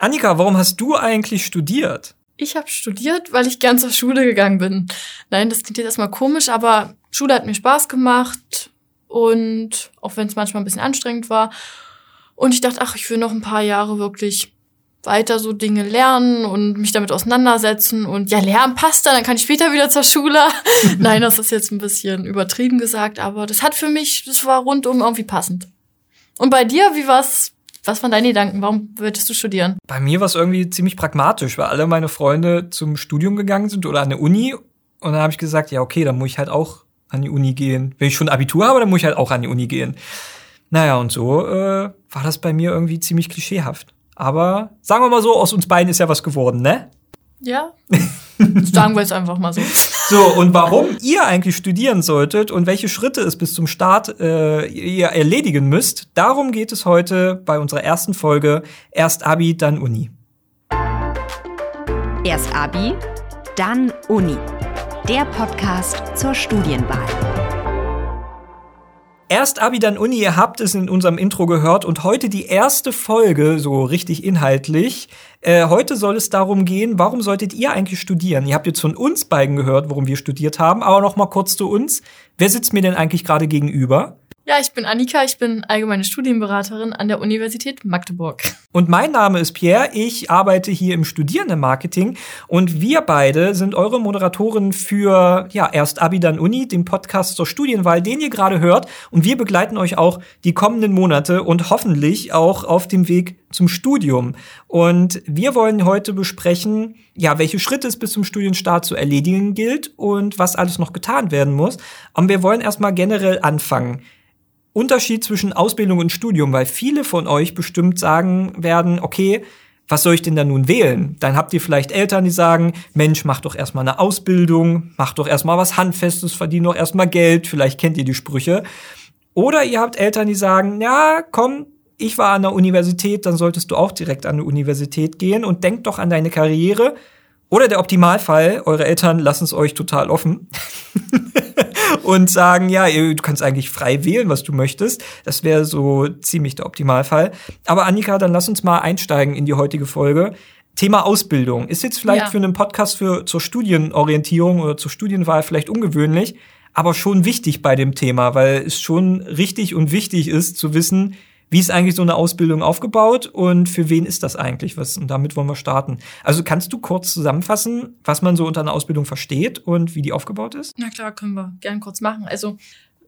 Annika, warum hast du eigentlich studiert? Ich habe studiert, weil ich gern zur Schule gegangen bin. Nein, das klingt jetzt erstmal komisch, aber Schule hat mir Spaß gemacht und auch wenn es manchmal ein bisschen anstrengend war. Und ich dachte, ach, ich will noch ein paar Jahre wirklich weiter so Dinge lernen und mich damit auseinandersetzen und ja, lernen passt dann, dann kann ich später wieder zur Schule. Nein, das ist jetzt ein bisschen übertrieben gesagt, aber das hat für mich, das war rundum irgendwie passend. Und bei dir, wie war's? Was waren deine Gedanken? Warum würdest du studieren? Bei mir war es irgendwie ziemlich pragmatisch, weil alle meine Freunde zum Studium gegangen sind oder an der Uni. Und dann habe ich gesagt, ja, okay, dann muss ich halt auch an die Uni gehen. Wenn ich schon Abitur habe, dann muss ich halt auch an die Uni gehen. Naja, und so äh, war das bei mir irgendwie ziemlich klischeehaft. Aber sagen wir mal so, aus uns beiden ist ja was geworden, ne? Ja. Sagen wir es einfach mal so. So, und warum ihr eigentlich studieren solltet und welche Schritte es bis zum Start äh, ihr erledigen müsst, darum geht es heute bei unserer ersten Folge Erst Abi, dann Uni. Erst Abi, dann Uni. Der Podcast zur Studienwahl. Erst Abi, dann Uni, ihr habt es in unserem Intro gehört und heute die erste Folge, so richtig inhaltlich. Äh, heute soll es darum gehen, warum solltet ihr eigentlich studieren? Ihr habt jetzt von uns beiden gehört, warum wir studiert haben, aber noch mal kurz zu uns. Wer sitzt mir denn eigentlich gerade gegenüber? Ja, ich bin Annika, ich bin allgemeine Studienberaterin an der Universität Magdeburg. Und mein Name ist Pierre, ich arbeite hier im Studierendenmarketing und wir beide sind eure Moderatoren für ja, erst Abi dann Uni, den Podcast zur Studienwahl, den ihr gerade hört und wir begleiten euch auch die kommenden Monate und hoffentlich auch auf dem Weg zum Studium. Und wir wollen heute besprechen, ja, welche Schritte es bis zum Studienstart zu erledigen gilt und was alles noch getan werden muss. Und wir wollen erstmal generell anfangen. Unterschied zwischen Ausbildung und Studium, weil viele von euch bestimmt sagen werden, okay, was soll ich denn da nun wählen? Dann habt ihr vielleicht Eltern, die sagen, Mensch, mach doch erstmal eine Ausbildung, mach doch erstmal was Handfestes, verdien doch erstmal Geld, vielleicht kennt ihr die Sprüche. Oder ihr habt Eltern, die sagen, ja, komm, ich war an der Universität, dann solltest du auch direkt an die Universität gehen und denk doch an deine Karriere. Oder der Optimalfall, eure Eltern lassen es euch total offen und sagen, ja, du kannst eigentlich frei wählen, was du möchtest. Das wäre so ziemlich der Optimalfall. Aber Annika, dann lass uns mal einsteigen in die heutige Folge. Thema Ausbildung ist jetzt vielleicht ja. für einen Podcast für zur Studienorientierung oder zur Studienwahl vielleicht ungewöhnlich, aber schon wichtig bei dem Thema, weil es schon richtig und wichtig ist zu wissen, wie ist eigentlich so eine Ausbildung aufgebaut und für wen ist das eigentlich? Was, und damit wollen wir starten. Also kannst du kurz zusammenfassen, was man so unter einer Ausbildung versteht und wie die aufgebaut ist? Na klar, können wir gern kurz machen. Also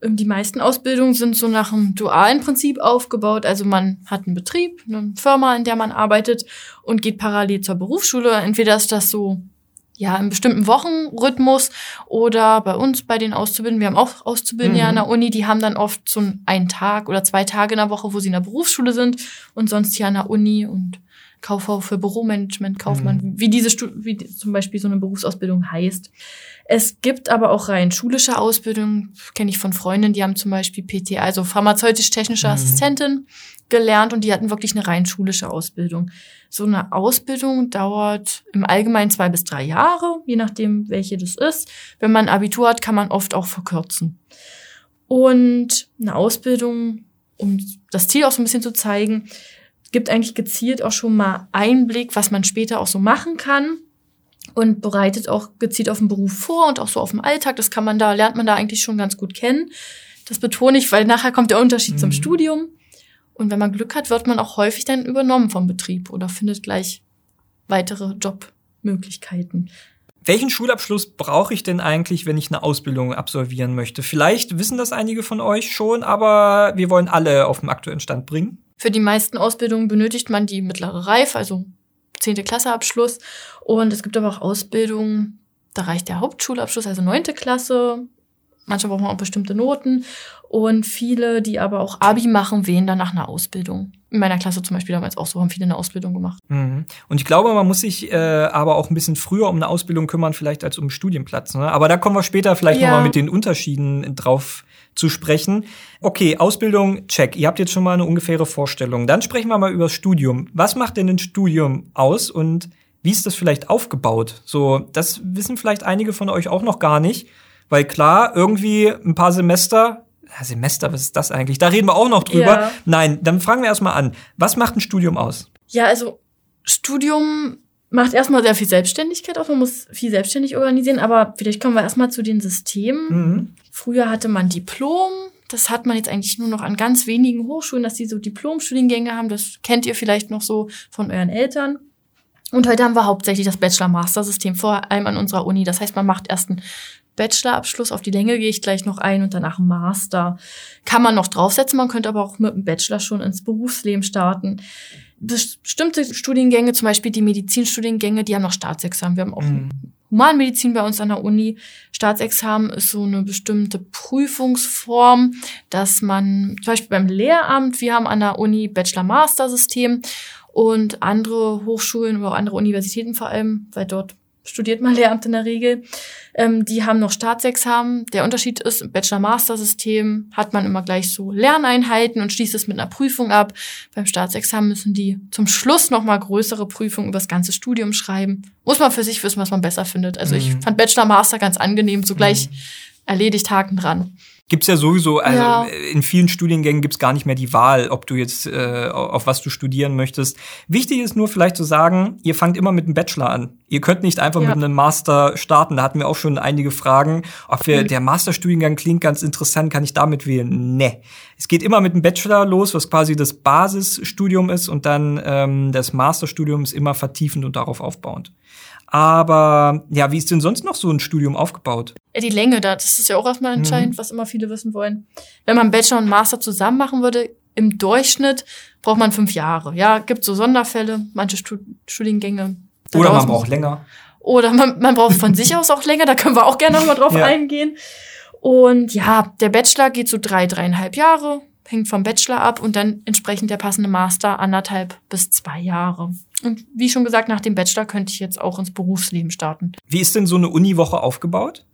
ähm, die meisten Ausbildungen sind so nach einem dualen Prinzip aufgebaut. Also man hat einen Betrieb, eine Firma, in der man arbeitet und geht parallel zur Berufsschule. Entweder ist das so ja, im bestimmten Wochenrhythmus oder bei uns, bei den Auszubildenden, wir haben auch Auszubildende mhm. an der Uni, die haben dann oft so einen Tag oder zwei Tage in der Woche, wo sie in der Berufsschule sind und sonst hier an der Uni und Kauffrau für Büromanagement, Kaufmann, mhm. wie diese, wie zum Beispiel so eine Berufsausbildung heißt. Es gibt aber auch rein schulische Ausbildung, kenne ich von Freundinnen, die haben zum Beispiel PT, also pharmazeutisch-technische mhm. Assistentin gelernt und die hatten wirklich eine rein schulische Ausbildung. So eine Ausbildung dauert im Allgemeinen zwei bis drei Jahre, je nachdem, welche das ist. Wenn man Abitur hat, kann man oft auch verkürzen. Und eine Ausbildung, um das Ziel auch so ein bisschen zu zeigen, gibt eigentlich gezielt auch schon mal Einblick, was man später auch so machen kann und bereitet auch gezielt auf den Beruf vor und auch so auf den Alltag. Das kann man da, lernt man da eigentlich schon ganz gut kennen. Das betone ich, weil nachher kommt der Unterschied mhm. zum Studium. Und wenn man Glück hat, wird man auch häufig dann übernommen vom Betrieb oder findet gleich weitere Jobmöglichkeiten. Welchen Schulabschluss brauche ich denn eigentlich, wenn ich eine Ausbildung absolvieren möchte? Vielleicht wissen das einige von euch schon, aber wir wollen alle auf dem aktuellen Stand bringen. Für die meisten Ausbildungen benötigt man die mittlere Reife, also zehnte Klasse Abschluss. Und es gibt aber auch Ausbildungen, da reicht der Hauptschulabschluss, also neunte Klasse. Manchmal braucht man auch bestimmte Noten. Und viele, die aber auch Abi machen, wählen dann nach einer Ausbildung. In meiner Klasse zum Beispiel damals auch so, haben viele eine Ausbildung gemacht. Mhm. Und ich glaube, man muss sich äh, aber auch ein bisschen früher um eine Ausbildung kümmern, vielleicht als um einen Studienplatz. Ne? Aber da kommen wir später vielleicht ja. nochmal mit den Unterschieden drauf zu sprechen. Okay, Ausbildung, check. Ihr habt jetzt schon mal eine ungefähre Vorstellung. Dann sprechen wir mal über das Studium. Was macht denn ein Studium aus und wie ist das vielleicht aufgebaut? So, das wissen vielleicht einige von euch auch noch gar nicht. Weil klar, irgendwie ein paar Semester ja, Semester, was ist das eigentlich? Da reden wir auch noch drüber. Ja. Nein, dann fragen wir erstmal an. Was macht ein Studium aus? Ja, also Studium macht erstmal sehr viel Selbstständigkeit aus. Man muss viel selbstständig organisieren, aber vielleicht kommen wir erstmal zu den Systemen. Mhm. Früher hatte man Diplom. Das hat man jetzt eigentlich nur noch an ganz wenigen Hochschulen, dass die so Diplomstudiengänge haben. Das kennt ihr vielleicht noch so von euren Eltern. Und heute haben wir hauptsächlich das Bachelor-Master-System, vor allem an unserer Uni. Das heißt, man macht erst einen Bachelorabschluss, auf die Länge gehe ich gleich noch ein und danach Master. Kann man noch draufsetzen, man könnte aber auch mit einem Bachelor schon ins Berufsleben starten. Bestimmte Studiengänge, zum Beispiel die Medizinstudiengänge, die haben noch Staatsexamen. Wir haben auch Mhm. Humanmedizin bei uns an der Uni. Staatsexamen ist so eine bestimmte Prüfungsform, dass man zum Beispiel beim Lehramt, wir haben an der Uni Bachelor-Master-System und andere Hochschulen oder auch andere Universitäten vor allem, weil dort studiert man Lehramt in der Regel, ähm, die haben noch Staatsexamen. Der Unterschied ist, im Bachelor-Master-System hat man immer gleich so Lerneinheiten und schließt es mit einer Prüfung ab. Beim Staatsexamen müssen die zum Schluss noch mal größere Prüfungen über das ganze Studium schreiben. Muss man für sich wissen, was man besser findet. Also ich Mhm. fand Bachelor-Master ganz angenehm, so gleich erledigt, Haken dran. Gibt's ja sowieso, also Ja. in vielen Studiengängen gibt's gar nicht mehr die Wahl, ob du jetzt äh, auf was du studieren möchtest. Wichtig ist nur vielleicht zu sagen, ihr fangt immer mit einem Bachelor an. Ihr könnt nicht einfach Ja. mit einem Master starten. Da hatten wir auch schon einige Fragen, ob wir, Mhm. der Masterstudiengang klingt ganz interessant, kann ich damit wählen? Nee. Es geht immer mit einem Bachelor los, was quasi das Basisstudium ist und dann ähm, das Masterstudium ist immer vertiefend und darauf aufbauend. Aber ja, wie ist denn sonst noch so ein Studium aufgebaut? Ja, die Länge, da, das ist ja auch erstmal entscheidend, was immer viele wissen wollen. Wenn man Bachelor und Master zusammen machen würde, im Durchschnitt braucht man fünf Jahre. Ja, gibt so Sonderfälle, manche Stud Studiengänge. Oder man braucht länger. Oder man, man braucht von sich aus auch länger, da können wir auch gerne nochmal drauf Ja. eingehen. Und ja, der Bachelor geht so drei, dreieinhalb Jahre, hängt vom Bachelor ab und dann entsprechend der passende Master anderthalb bis zwei Jahre. Und wie schon gesagt, nach dem Bachelor könnte ich jetzt auch ins Berufsleben starten. Wie ist denn so eine Uniwoche aufgebaut?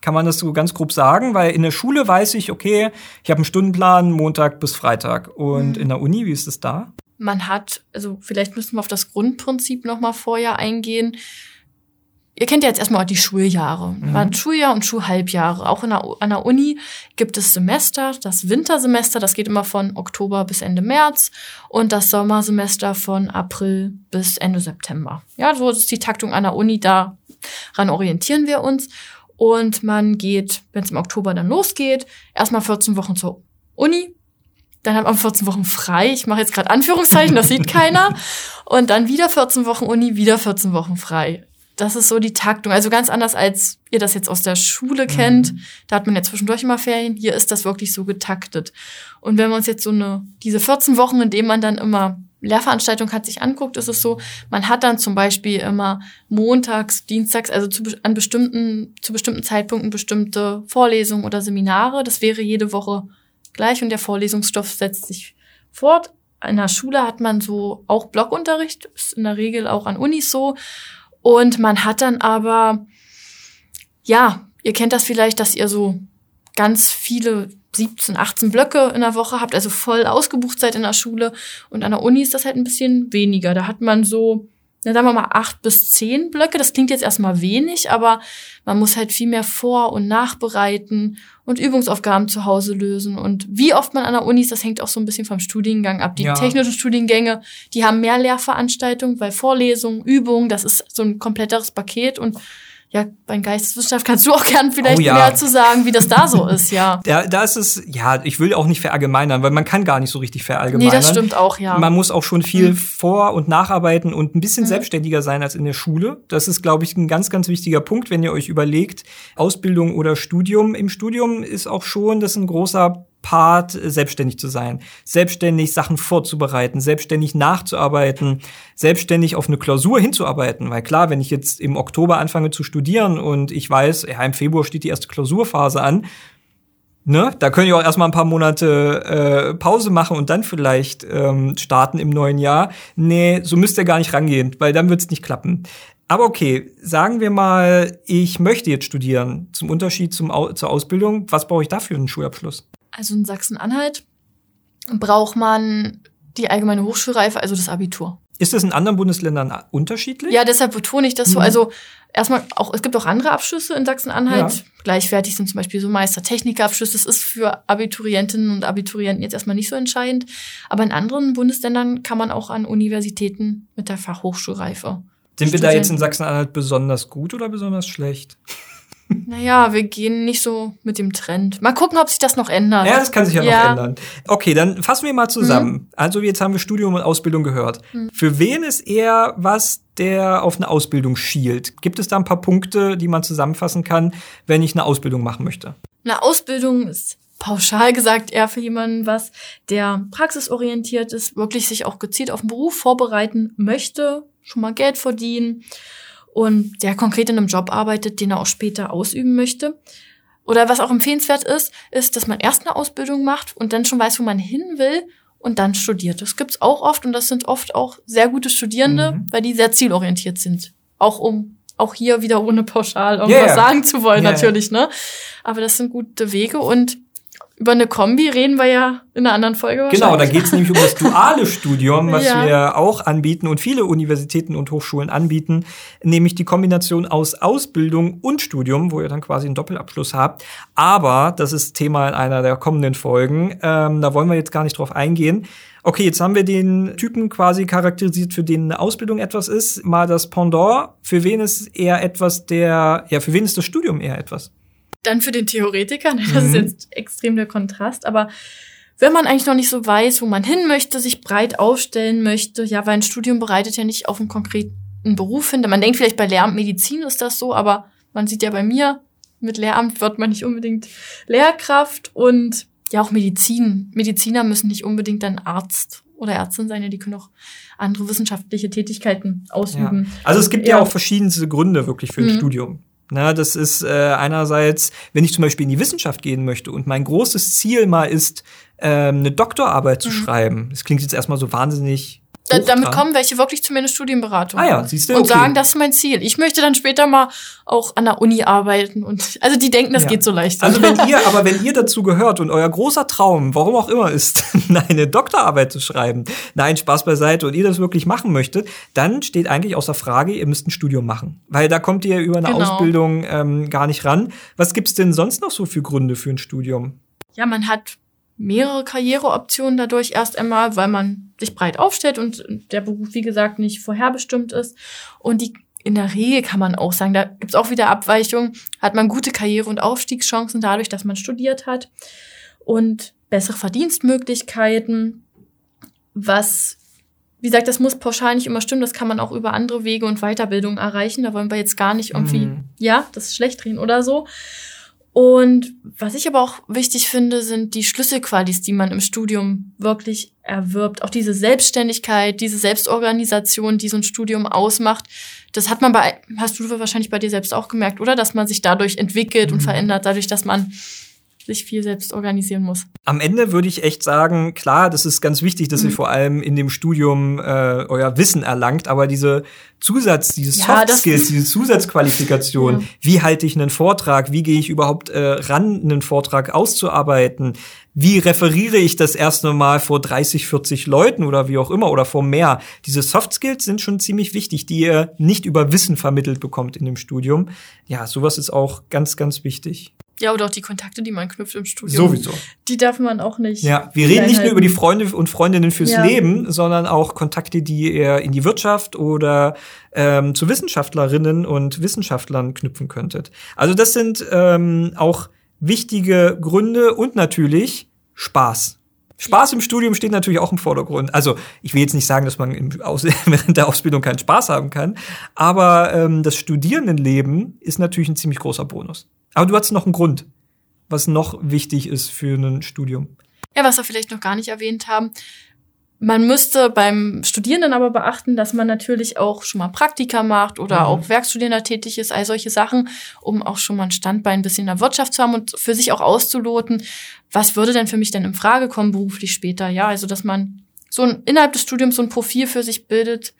Kann man das so ganz grob sagen? Weil in der Schule weiß ich, okay, ich habe einen Stundenplan Montag bis Freitag. Und Mhm. in der Uni, wie ist es da? man hat, also vielleicht müssen wir auf das Grundprinzip noch mal vorher eingehen. Ihr kennt ja jetzt erstmal die Schuljahre. Man hat Schuljahr und Schulhalbjahre. Auch in der, an der Uni gibt es Semester. Das Wintersemester, das geht immer von Oktober bis Ende März. Und das Sommersemester von April bis Ende September. Ja, so ist die Taktung an der Uni. Daran orientieren wir uns. Und man geht, wenn es im Oktober dann losgeht, erstmal 14 Wochen zur Uni, dann hat man 14 Wochen frei. Ich mache jetzt gerade Anführungszeichen, das sieht keiner. Und dann wieder 14 Wochen Uni, wieder 14 Wochen frei. Das ist so die Taktung. Also ganz anders, als ihr das jetzt aus der Schule kennt. Da hat man ja zwischendurch immer Ferien. Hier ist das wirklich so getaktet. Und wenn wir uns jetzt so eine, diese 14 Wochen, in denen man dann immer Lehrveranstaltung hat, sich anguckt, ist es so, man hat dann zum Beispiel immer montags, dienstags, also zu, an bestimmten, zu bestimmten Zeitpunkten bestimmte Vorlesungen oder Seminare. Das wäre jede Woche gleich und der Vorlesungsstoff setzt sich fort. In der Schule hat man so auch Blockunterricht, ist in der Regel auch an Unis so. Und man hat dann aber, ja, ihr kennt das vielleicht, dass ihr so ganz viele 17, 18 Blöcke in der Woche habt, also voll ausgebucht seid in der Schule. Und an der Uni ist das halt ein bisschen weniger. Da hat man so, na, sagen wir mal, acht bis zehn Blöcke. Das klingt jetzt erstmal wenig, aber man muss halt viel mehr vor- und nachbereiten und Übungsaufgaben zu Hause lösen. Und wie oft man an der Uni ist, das hängt auch so ein bisschen vom Studiengang ab. Die Ja. technischen Studiengänge, die haben mehr Lehrveranstaltungen, weil Vorlesungen, Übungen, das ist so ein kompletteres Paket. Und ja, bei Geisteswissenschaft kannst du auch gern vielleicht Oh ja. mehr zu sagen, wie das da so ist, ja. Da, da ist es, ja, ich will auch nicht verallgemeinern, weil man kann gar nicht so richtig Nee, verallgemeinern. das stimmt auch, ja. Man muss auch schon viel Mhm. vor- und nacharbeiten und ein bisschen Mhm. selbstständiger sein als in der Schule. Das ist, glaube ich, ein ganz, ganz wichtiger Punkt, wenn ihr euch überlegt, Ausbildung oder Studium. Im Studium ist auch schon das ein großer Part, äh, selbstständig zu sein. Selbstständig Sachen vorzubereiten, selbstständig nachzuarbeiten, selbstständig auf eine Klausur hinzuarbeiten. Weil klar, wenn ich jetzt im Oktober anfange zu studieren und ich weiß, ja, im Februar steht die erste Klausurphase an, Ne? Da könnt ihr auch erstmal ein paar Monate äh, Pause machen und dann vielleicht ähm, starten im neuen Jahr. Nee, so müsst ihr gar nicht rangehen, weil dann wird's nicht klappen. Aber okay, sagen wir mal, ich möchte jetzt studieren, zum Unterschied zum Au zur Ausbildung. Was brauche ich dafür einen Schulabschluss? Also in Sachsen-Anhalt braucht man die allgemeine Hochschulreife, also das Abitur. Ist das in anderen Bundesländern unterschiedlich? Ja, deshalb betone ich das so. Mhm. Also erstmal auch, es gibt auch andere Abschlüsse in Sachsen-Anhalt. Ja. Gleichwertig sind zum Beispiel so Meistertechnikerabschlüsse. Das ist für Abiturientinnen und Abiturienten jetzt erstmal nicht so entscheidend. Aber in anderen Bundesländern kann man auch an Universitäten mit der Fachhochschulreife. Sind wir da jetzt in Sachsen-Anhalt besonders gut oder besonders schlecht? Naja, wir gehen nicht so mit dem Trend. Mal gucken, ob sich das noch ändert. Ja, das kann sich ja, Ja. noch ändern. Okay, dann fassen wir mal zusammen. Also jetzt haben wir Studium und Ausbildung gehört. Für wen ist eher was, der auf eine Ausbildung schielt? Gibt es da ein paar Punkte, die man zusammenfassen kann, wenn ich eine Ausbildung machen möchte? Eine Ausbildung ist pauschal gesagt eher für jemanden was, der praxisorientiert ist, wirklich sich auch gezielt auf den Beruf vorbereiten möchte, schon mal Geld verdienen und der konkret in einem Job arbeitet, den er auch später ausüben möchte. Oder was auch empfehlenswert ist, ist, dass man erst eine Ausbildung macht und dann schon weiß, wo man hin will und dann studiert. Das gibt's auch oft und das sind oft auch sehr gute Studierende, Mhm. weil die sehr zielorientiert sind. Auch um auch hier wieder ohne pauschal irgendwas ja. sagen zu wollen, ja. natürlich, ne? Aber das sind gute Wege und über eine Kombi reden wir ja in einer anderen Folge Genau, da geht es nämlich um das duale Studium, was Ja. wir auch anbieten und viele Universitäten und Hochschulen anbieten, nämlich die Kombination aus Ausbildung und Studium, wo ihr dann quasi einen Doppelabschluss habt. Aber das ist Thema in einer der kommenden Folgen. Ähm, da wollen wir jetzt gar nicht drauf eingehen. Okay, jetzt haben wir den Typen quasi charakterisiert, für den eine Ausbildung etwas ist. Mal das Pendant. Für wen ist eher etwas der, ja, für wen ist das Studium eher etwas? Dann für den Theoretiker, ne, das ist Mhm. jetzt extrem der Kontrast, aber wenn man eigentlich noch nicht so weiß, wo man hin möchte, sich breit aufstellen möchte, ja, weil ein Studium bereitet ja nicht auf einen konkreten Beruf hin. Man denkt vielleicht bei Lehramt Medizin ist das so, aber man sieht ja bei mir, mit Lehramt wird man nicht unbedingt Lehrkraft und ja auch Medizin. Mediziner müssen nicht unbedingt ein Arzt oder Ärztin sein, ja, die können auch andere wissenschaftliche Tätigkeiten ausüben. Also es gibt ja, Ja. auch verschiedenste Gründe wirklich für ein Mhm. Studium. Na, das ist äh, einerseits, wenn ich zum Beispiel in die Wissenschaft gehen möchte und mein großes Ziel mal ist, ähm, eine Doktorarbeit zu Mhm. schreiben. Das klingt jetzt erstmal so wahnsinnig. Da, damit kommen welche wirklich zu mir in eine Studienberatung. Ah ja, siehst du, Und okay. sagen, das ist mein Ziel. Ich möchte dann später mal auch an der Uni arbeiten. Und also die denken, das Ja. geht so leicht. Also wenn ihr, aber wenn ihr dazu gehört und euer großer Traum, warum auch immer ist, eine Doktorarbeit zu schreiben, nein, Spaß beiseite und ihr das wirklich machen möchtet, dann steht eigentlich außer Frage, ihr müsst ein Studium machen. Weil da kommt ihr über eine Genau. Ausbildung ähm, gar nicht ran. Was gibt's denn sonst noch so für Gründe für ein Studium? ja, man hat mehrere Karriereoptionen dadurch erst einmal, weil man sich breit aufstellt und der Beruf, wie gesagt, nicht vorherbestimmt ist. Und die in der Regel kann man auch sagen, da gibt's auch wieder Abweichungen, hat man gute Karriere- und Aufstiegschancen dadurch, dass man studiert hat und bessere Verdienstmöglichkeiten, was, wie gesagt, das muss pauschal nicht immer stimmen, das kann man auch über andere Wege und Weiterbildung erreichen. Da wollen wir jetzt gar nicht irgendwie, Mhm. ja, das ist schlecht reden oder so. Und was ich aber auch wichtig finde, sind die Schlüsselqualis, die man im Studium wirklich erwirbt. Auch diese Selbstständigkeit, diese Selbstorganisation, die so ein Studium ausmacht. Das hat man bei, hast du wahrscheinlich bei dir selbst auch gemerkt, oder? Dass man sich dadurch entwickelt und Mhm. verändert, dadurch, dass man sich viel selbst organisieren muss. Am Ende würde ich echt sagen, klar, das ist ganz wichtig, dass ihr Mhm. vor allem in dem Studium äh, euer Wissen erlangt, aber diese Zusatz, diese Ja, Soft Skills, diese Zusatzqualifikation, Ja. wie halte ich einen Vortrag, wie gehe ich überhaupt äh, ran, einen Vortrag auszuarbeiten, wie referiere ich das erste Mal vor 30, 40 Leuten oder wie auch immer oder vor mehr. Diese Soft Skills sind schon ziemlich wichtig, die ihr nicht über Wissen vermittelt bekommt in dem Studium. Ja, sowas ist auch ganz, ganz wichtig. Ja, oder auch die Kontakte, die man knüpft im Studium. Sowieso. Die darf man auch nicht. Ja, wir reden nicht nur über die Freunde und Freundinnen fürs Ja. Leben, sondern auch Kontakte, die ihr in die Wirtschaft oder ähm, zu Wissenschaftlerinnen und Wissenschaftlern knüpfen könntet. Also das sind ähm, auch wichtige Gründe und natürlich Spaß. Spaß im Studium steht natürlich auch im Vordergrund. Also ich will jetzt nicht sagen, dass man Aus während der Ausbildung keinen Spaß haben kann, aber ähm, das Studierendenleben ist natürlich ein ziemlich großer Bonus. Aber du hast noch einen Grund, was noch wichtig ist für ein Studium. Ja, was wir vielleicht noch gar nicht erwähnt haben. Man müsste beim Studierenden aber beachten, dass man natürlich auch schon mal Praktika macht oder Mhm. auch Werkstudierender tätig ist, all solche Sachen, um auch schon mal ein Standbein ein bisschen in der Wirtschaft zu haben und für sich auch auszuloten, was würde denn für mich denn in Frage kommen beruflich später? Ja, also dass man so ein, innerhalb des Studiums so ein Profil für sich bildet,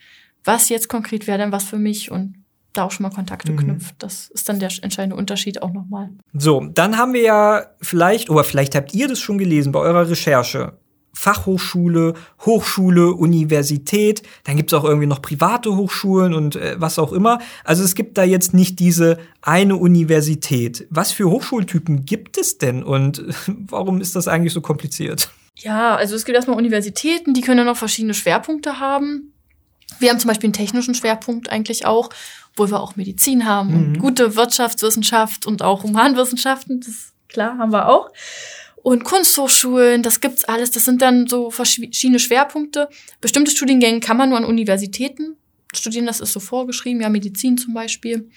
was jetzt konkret wäre denn was für mich und da auch schon mal Kontakte Mhm. knüpft. Das ist dann der entscheidende Unterschied auch nochmal. So, dann haben wir ja vielleicht, oder vielleicht habt ihr das schon gelesen bei eurer Recherche. Fachhochschule, Hochschule, Universität. Dann gibt es auch irgendwie noch private Hochschulen und äh, was auch immer. Also es gibt da jetzt nicht diese eine Universität. Was für Hochschultypen gibt es denn und warum ist das eigentlich so kompliziert? Ja, also es gibt erstmal Universitäten, die können dann noch verschiedene Schwerpunkte haben. Wir haben zum Beispiel einen technischen Schwerpunkt eigentlich auch, wo wir auch Medizin haben mhm. und gute Wirtschaftswissenschaft und auch Humanwissenschaften. Das klar haben wir auch und Kunsthochschulen, das gibt's alles. Das sind dann so verschiedene Schwerpunkte. Bestimmte Studiengänge kann man nur an Universitäten studieren, das ist so vorgeschrieben, ja, Medizin zum Beispiel.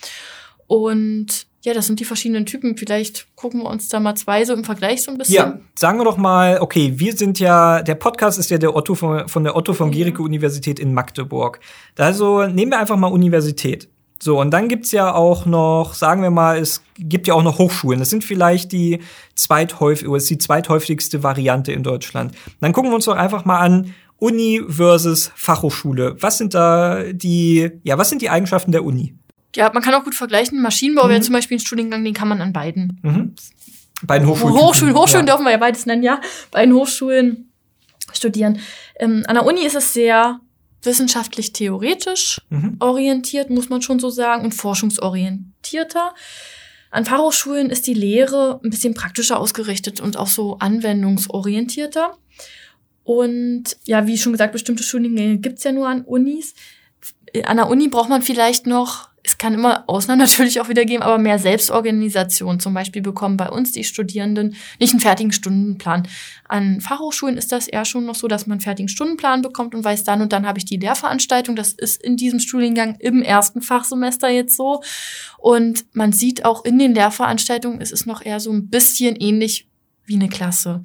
Und ja, das sind die verschiedenen Typen. Vielleicht gucken wir uns da mal zwei so im Vergleich so ein bisschen. Ja, sagen wir doch mal, okay, wir sind ja, der Podcast ist ja der Otto von, von der Otto von Gericke Universität in Magdeburg. Also nehmen wir einfach mal Universität. So, und dann gibt's ja auch noch, sagen wir mal, es gibt ja auch noch Hochschulen. Das sind vielleicht die zweithäufig, oder ist die zweithäufigste Variante in Deutschland. Dann gucken wir uns doch einfach mal an, Uni versus Fachhochschule. Was sind da die, ja, was sind die Eigenschaften der Uni? Ja, man kann auch gut vergleichen. Maschinenbau mhm. wäre zum Beispiel ein Studiengang, den kann man an beiden. Mhm. Beiden Hochschulen. Hochschulen, Hochschulen ja. dürfen wir ja beides nennen, ja. Beiden Hochschulen studieren. Ähm, an der Uni ist es sehr wissenschaftlich theoretisch mhm. orientiert, muss man schon so sagen, und forschungsorientierter. An Fachhochschulen ist die Lehre ein bisschen praktischer ausgerichtet und auch so anwendungsorientierter. Und ja, wie schon gesagt, bestimmte Studiengänge gibt's ja nur an Unis. An der Uni braucht man vielleicht noch es kann immer Ausnahmen natürlich auch wieder geben, aber mehr Selbstorganisation. Zum Beispiel bekommen bei uns die Studierenden nicht einen fertigen Stundenplan. An Fachhochschulen ist das eher schon noch so, dass man einen fertigen Stundenplan bekommt und weiß dann und dann habe ich die Lehrveranstaltung. Das ist in diesem Studiengang im ersten Fachsemester jetzt so. Und man sieht auch in den Lehrveranstaltungen, es ist noch eher so ein bisschen ähnlich wie eine Klasse.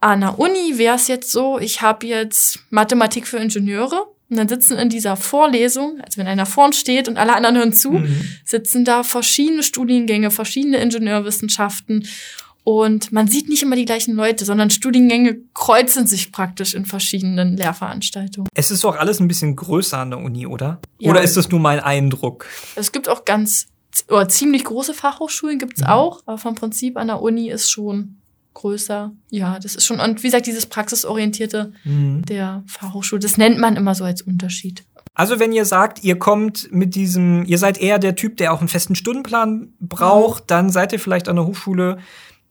An der Uni wäre es jetzt so, ich habe jetzt Mathematik für Ingenieure und dann sitzen in dieser Vorlesung, also wenn einer vorn steht und alle anderen hören zu, mhm. sitzen da verschiedene Studiengänge, verschiedene Ingenieurwissenschaften. Und man sieht nicht immer die gleichen Leute, sondern Studiengänge kreuzen sich praktisch in verschiedenen Lehrveranstaltungen. Es ist doch alles ein bisschen größer an der Uni, oder? Ja. Oder ist das nur mein Eindruck? Es gibt auch ganz oder ziemlich große Fachhochschulen gibt's mhm. auch, aber vom Prinzip an der Uni ist schon größer. Ja, das ist schon, und wie gesagt, dieses praxisorientierte mhm. der Fachhochschule, das nennt man immer so als Unterschied. Also wenn ihr sagt, ihr kommt mit diesem, ihr seid eher der Typ, der auch einen festen Stundenplan braucht, mhm. dann seid ihr vielleicht an der Hochschule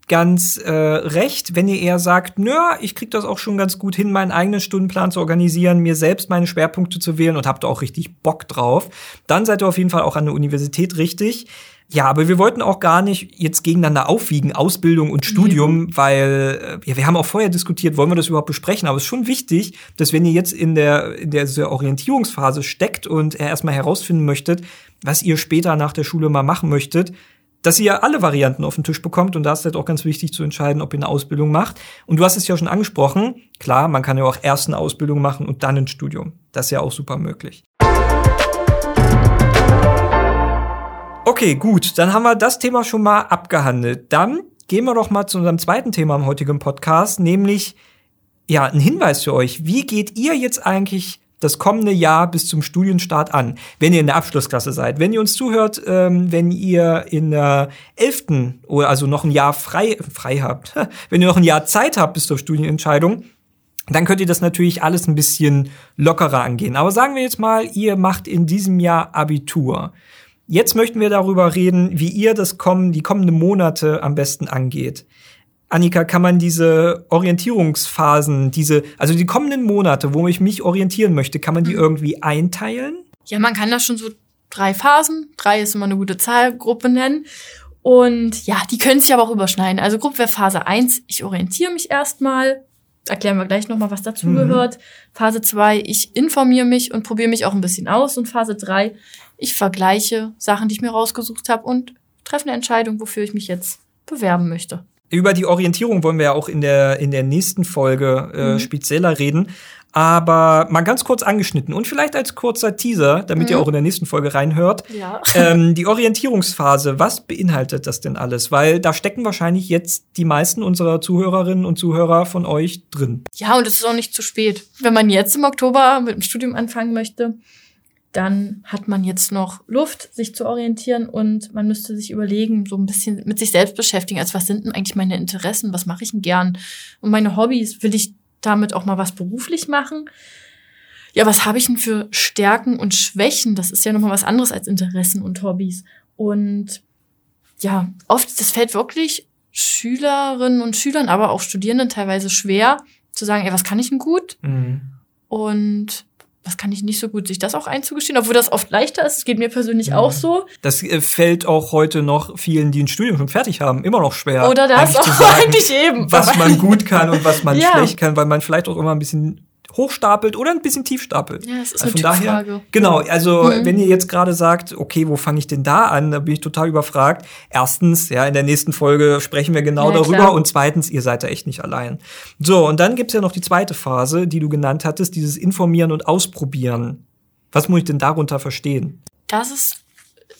ganz äh, recht. Wenn ihr eher sagt, nö, ich krieg das auch schon ganz gut hin, meinen eigenen Stundenplan zu organisieren, mir selbst meine Schwerpunkte zu wählen und habt auch richtig Bock drauf, dann seid ihr auf jeden Fall auch an der Universität richtig. Ja, aber wir wollten auch gar nicht jetzt gegeneinander aufwiegen, Ausbildung und Studium, mhm. weil äh, ja, wir haben auch vorher diskutiert, wollen wir das überhaupt besprechen, aber es ist schon wichtig, dass wenn ihr jetzt in der in der Orientierungsphase steckt und erstmal herausfinden möchtet, was ihr später nach der Schule mal machen möchtet, dass ihr alle Varianten auf den Tisch bekommt und da ist halt auch ganz wichtig zu entscheiden, ob ihr eine Ausbildung macht. Und du hast es ja schon angesprochen, klar, man kann ja auch erst eine Ausbildung machen und dann ein Studium. Das ist ja auch super möglich. Okay, gut, dann haben wir das Thema schon mal abgehandelt. Dann gehen wir doch mal zu unserem zweiten Thema im heutigen Podcast, nämlich ja, ein Hinweis für euch. Wie geht ihr jetzt eigentlich das kommende Jahr bis zum Studienstart an, wenn ihr in der Abschlussklasse seid. Wenn ihr uns zuhört, ähm, wenn ihr in der elften oder also noch ein Jahr frei, frei habt, wenn ihr noch ein Jahr Zeit habt bis zur Studienentscheidung, dann könnt ihr das natürlich alles ein bisschen lockerer angehen. Aber sagen wir jetzt mal, ihr macht in diesem Jahr Abitur. Jetzt möchten wir darüber reden, wie ihr das kommen, die kommenden Monate am besten angeht. Annika, kann man diese Orientierungsphasen, diese, also die kommenden Monate, wo ich mich orientieren möchte, kann man die mhm. irgendwie einteilen? Ja, man kann das schon so drei Phasen, drei ist immer eine gute Zahlgruppe nennen. Und ja, die können sich aber auch überschneiden. Also Gruppe wäre Phase 1, ich orientiere mich erstmal, erklären wir gleich nochmal, was dazugehört. Mhm. Phase 2, ich informiere mich und probiere mich auch ein bisschen aus. Und Phase 3, ich vergleiche Sachen, die ich mir rausgesucht habe und treffe eine Entscheidung, wofür ich mich jetzt bewerben möchte. Über die Orientierung wollen wir ja auch in der, in der nächsten Folge äh, mhm. spezieller reden. Aber mal ganz kurz angeschnitten und vielleicht als kurzer Teaser, damit mhm. ihr auch in der nächsten Folge reinhört. Ja. Ähm, die Orientierungsphase, was beinhaltet das denn alles? Weil da stecken wahrscheinlich jetzt die meisten unserer Zuhörerinnen und Zuhörer von euch drin. Ja, und es ist auch nicht zu spät. Wenn man jetzt im Oktober mit dem Studium anfangen möchte, dann hat man jetzt noch Luft, sich zu orientieren und man müsste sich überlegen, so ein bisschen mit sich selbst beschäftigen, als was sind denn eigentlich meine Interessen, was mache ich denn gern und meine Hobbys, will ich damit auch mal was beruflich machen. Ja, was habe ich denn für Stärken und Schwächen? Das ist ja nochmal was anderes als Interessen und Hobbys. Und ja, oft, das fällt wirklich Schülerinnen und Schülern, aber auch Studierenden teilweise schwer, zu sagen, ey, was kann ich denn gut? Mhm. Und was kann ich nicht so gut, sich das auch einzugestehen, obwohl das oft leichter ist. Es geht mir persönlich ja. auch so. Das äh, fällt auch heute noch vielen, die ein Studium schon fertig haben, immer noch schwer. Oder das eigentlich auch sagen, eigentlich eben. Was man gut kann und was man ja. schlecht kann, weil man vielleicht auch immer ein bisschen hochstapelt oder ein bisschen tief stapelt. Ja, das ist also eine von daher, Genau, also mhm. wenn ihr jetzt gerade sagt, okay, wo fange ich denn da an, da bin ich total überfragt. Erstens, ja, in der nächsten Folge sprechen wir genau ja, darüber klar. und zweitens, ihr seid da echt nicht allein. So, und dann gibt's ja noch die zweite Phase, die du genannt hattest, dieses Informieren und Ausprobieren. Was muss ich denn darunter verstehen? Das ist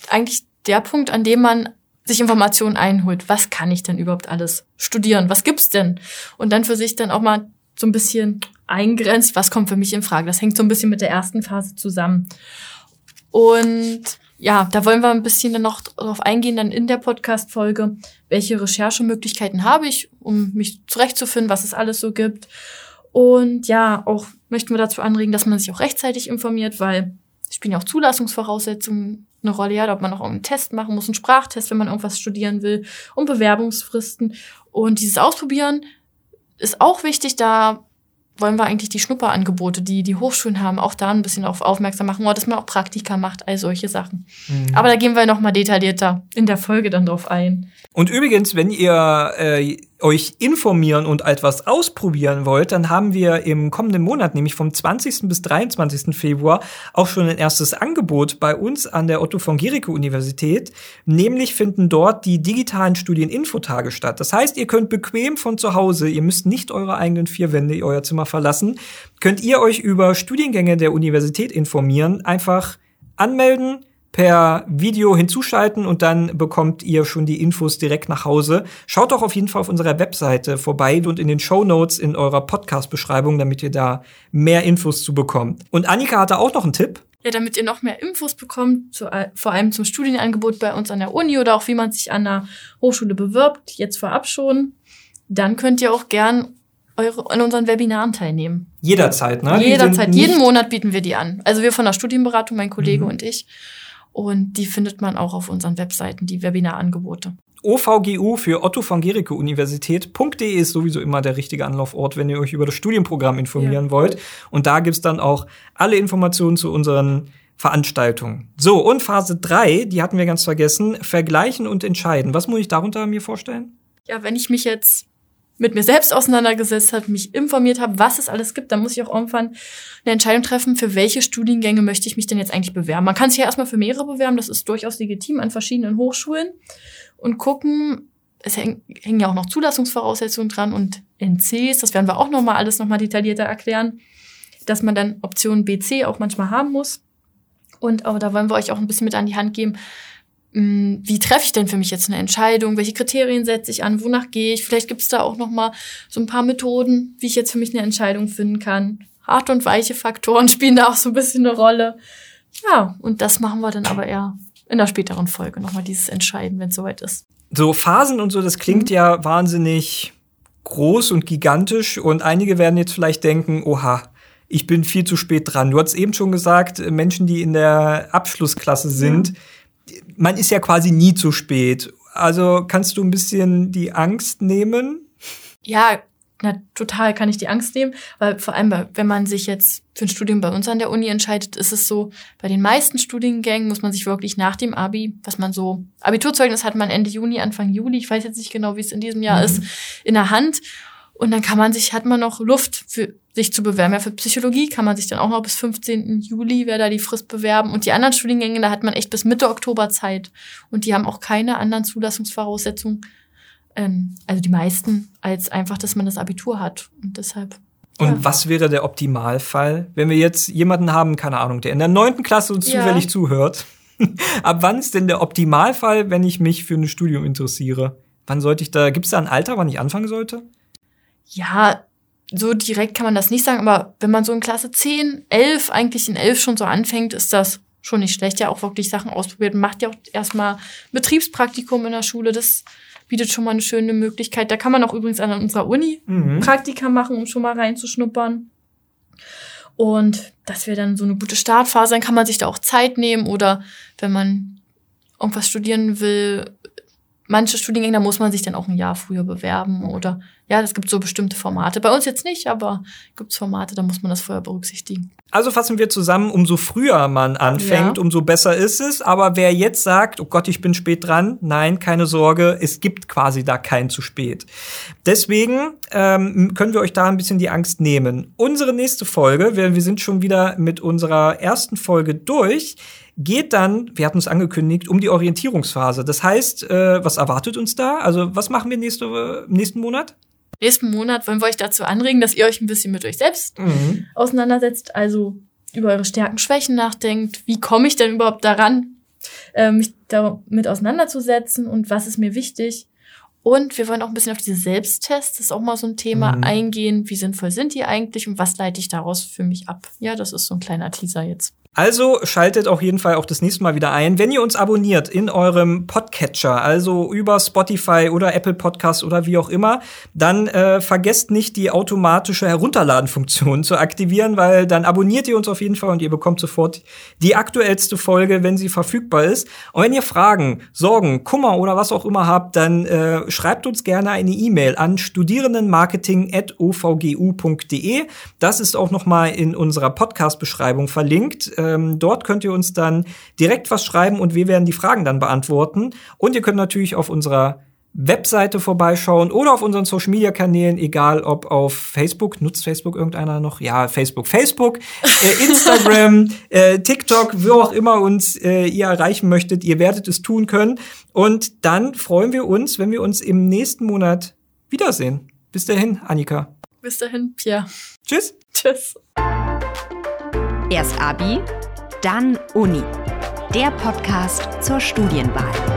eigentlich der Punkt, an dem man sich Informationen einholt. Was kann ich denn überhaupt alles studieren? Was gibt's denn? Und dann für sich dann auch mal so ein bisschen eingrenzt, was kommt für mich in Frage. Das hängt so ein bisschen mit der ersten Phase zusammen. Und ja, da wollen wir ein bisschen dann noch drauf eingehen, dann in der Podcast-Folge, welche Recherchemöglichkeiten habe ich, um mich zurechtzufinden, was es alles so gibt. Und ja, auch möchten wir dazu anregen, dass man sich auch rechtzeitig informiert, weil spielen ja auch Zulassungsvoraussetzungen eine Rolle, ja, ob man noch einen Test machen muss, einen Sprachtest, wenn man irgendwas studieren will, und Bewerbungsfristen. Und dieses Ausprobieren ist auch wichtig, da wollen wir eigentlich die Schnupperangebote, die die Hochschulen haben, auch da ein bisschen auf aufmerksam machen, oder dass man auch Praktika macht, all solche Sachen. Mhm. Aber da gehen wir noch mal detaillierter in der Folge dann drauf ein. Und übrigens, wenn ihr äh, euch informieren und etwas ausprobieren wollt, dann haben wir im kommenden Monat, nämlich vom 20. bis 23. Februar, auch schon ein erstes Angebot bei uns an der Otto von Gericke Universität. Nämlich finden dort die digitalen Studieninfotage statt. Das heißt, ihr könnt bequem von zu Hause, ihr müsst nicht eure eigenen vier Wände, euer Zimmer verlassen, könnt ihr euch über Studiengänge der Universität informieren, einfach anmelden, per Video hinzuschalten und dann bekommt ihr schon die Infos direkt nach Hause. Schaut doch auf jeden Fall auf unserer Webseite vorbei und in den Show Notes in eurer Podcast-Beschreibung, damit ihr da mehr Infos zu bekommt. Und Annika hatte auch noch einen Tipp. Ja, damit ihr noch mehr Infos bekommt, zu, vor allem zum Studienangebot bei uns an der Uni oder auch wie man sich an der Hochschule bewirbt, jetzt vorab schon, dann könnt ihr auch gern eure, an unseren Webinaren teilnehmen. Jederzeit, ne? Jederzeit. Jeden Monat bieten wir die an. Also wir von der Studienberatung, mein Kollege mhm. und ich. Und die findet man auch auf unseren Webseiten, die Webinarangebote. OVGU für Otto von Gericke Universität.de ist sowieso immer der richtige Anlaufort, wenn ihr euch über das Studienprogramm informieren ja. wollt. Und da gibt's dann auch alle Informationen zu unseren Veranstaltungen. So, und Phase 3, die hatten wir ganz vergessen, vergleichen und entscheiden. Was muss ich darunter mir vorstellen? Ja, wenn ich mich jetzt mit mir selbst auseinandergesetzt habe, mich informiert habe, was es alles gibt, dann muss ich auch irgendwann eine Entscheidung treffen, für welche Studiengänge möchte ich mich denn jetzt eigentlich bewerben. Man kann sich ja erstmal für mehrere bewerben, das ist durchaus legitim an verschiedenen Hochschulen und gucken, es hängen ja auch noch Zulassungsvoraussetzungen dran und NCs, das werden wir auch nochmal alles nochmal detaillierter erklären, dass man dann Option BC auch manchmal haben muss. Und aber da wollen wir euch auch ein bisschen mit an die Hand geben, wie treffe ich denn für mich jetzt eine Entscheidung? Welche Kriterien setze ich an? Wonach gehe ich? Vielleicht gibt es da auch noch mal so ein paar Methoden, wie ich jetzt für mich eine Entscheidung finden kann. Harte und weiche Faktoren spielen da auch so ein bisschen eine Rolle. Ja, und das machen wir dann aber eher in der späteren Folge nochmal dieses Entscheiden, wenn es soweit ist. So Phasen und so, das klingt mhm. ja wahnsinnig groß und gigantisch und einige werden jetzt vielleicht denken, oha, ich bin viel zu spät dran. Du hast eben schon gesagt, Menschen, die in der Abschlussklasse sind, ja man ist ja quasi nie zu spät. Also kannst du ein bisschen die Angst nehmen? Ja, na, total kann ich die Angst nehmen, weil vor allem, wenn man sich jetzt für ein Studium bei uns an der Uni entscheidet, ist es so, bei den meisten Studiengängen muss man sich wirklich nach dem Abi, was man so, Abiturzeugnis hat man Ende Juni, Anfang Juli, ich weiß jetzt nicht genau, wie es in diesem Jahr mhm. ist, in der Hand. Und dann kann man sich, hat man noch Luft für sich zu bewerben. Ja, für Psychologie kann man sich dann auch noch bis 15. Juli, wäre da die Frist bewerben. Und die anderen Studiengänge, da hat man echt bis Mitte Oktober Zeit. Und die haben auch keine anderen Zulassungsvoraussetzungen, ähm, also die meisten, als einfach, dass man das Abitur hat. Und deshalb. Und ja. was wäre der Optimalfall, wenn wir jetzt jemanden haben, keine Ahnung, der in der neunten Klasse uns ja. zufällig zuhört? Ab wann ist denn der Optimalfall, wenn ich mich für ein Studium interessiere? Wann sollte ich da, gibt es da ein Alter, wann ich anfangen sollte? Ja, so direkt kann man das nicht sagen, aber wenn man so in Klasse 10, 11, eigentlich in 11 schon so anfängt, ist das schon nicht schlecht. Ja, auch wirklich Sachen ausprobiert. Macht ja auch erstmal Betriebspraktikum in der Schule. Das bietet schon mal eine schöne Möglichkeit. Da kann man auch übrigens an unserer Uni Mhm. Praktika machen, um schon mal reinzuschnuppern. Und das wäre dann so eine gute Startphase. Dann kann man sich da auch Zeit nehmen oder wenn man irgendwas studieren will, manche Studiengänge, da muss man sich dann auch ein Jahr früher bewerben oder ja, es gibt so bestimmte Formate. Bei uns jetzt nicht, aber gibt es Formate, da muss man das vorher berücksichtigen. Also fassen wir zusammen, umso früher man anfängt, Ja. umso besser ist es. Aber wer jetzt sagt, oh Gott, ich bin spät dran, nein, keine Sorge, es gibt quasi da kein zu spät. Deswegen ähm, können wir euch da ein bisschen die Angst nehmen. Unsere nächste Folge, wir, wir sind schon wieder mit unserer ersten Folge durch, geht dann, wir hatten es angekündigt, um die Orientierungsphase. Das heißt, äh, was erwartet uns da? Also was machen wir nächste, äh, nächsten Monat? Nächsten Monat wollen wir euch dazu anregen, dass ihr euch ein bisschen mit euch selbst Mhm. auseinandersetzt, also über eure Stärken, Schwächen nachdenkt. Wie komme ich denn überhaupt daran, äh, mich damit auseinanderzusetzen und was ist mir wichtig? Und wir wollen auch ein bisschen auf diese Selbsttests, das ist auch mal so ein Thema, Mhm. eingehen. Wie sinnvoll sind die eigentlich und was leite ich daraus für mich ab? Ja, das ist so ein kleiner Teaser jetzt. Also schaltet auf jeden Fall auch das nächste Mal wieder ein. Wenn ihr uns abonniert in eurem Podcatcher, also über Spotify oder Apple Podcast oder wie auch immer, dann äh, vergesst nicht die automatische Herunterladen-Funktion zu aktivieren, weil dann abonniert ihr uns auf jeden Fall und ihr bekommt sofort die aktuellste Folge, wenn sie verfügbar ist. Und wenn ihr Fragen, Sorgen, Kummer oder was auch immer habt, dann äh, schreibt uns gerne eine E-Mail an studierendenmarketing.ovgu.de. Das ist auch noch mal in unserer Podcast-Beschreibung verlinkt. Ähm, dort könnt ihr uns dann direkt was schreiben und wir werden die Fragen dann beantworten. Und ihr könnt natürlich auf unserer Webseite vorbeischauen oder auf unseren Social Media Kanälen, egal ob auf Facebook, nutzt Facebook irgendeiner noch? Ja, Facebook, Facebook, äh, Instagram, äh, TikTok, wo auch immer uns äh, ihr erreichen möchtet, ihr werdet es tun können. Und dann freuen wir uns, wenn wir uns im nächsten Monat wiedersehen. Bis dahin, Annika. Bis dahin, Pierre. Tschüss. Tschüss. Erst Abi, dann Uni. Der Podcast zur Studienwahl.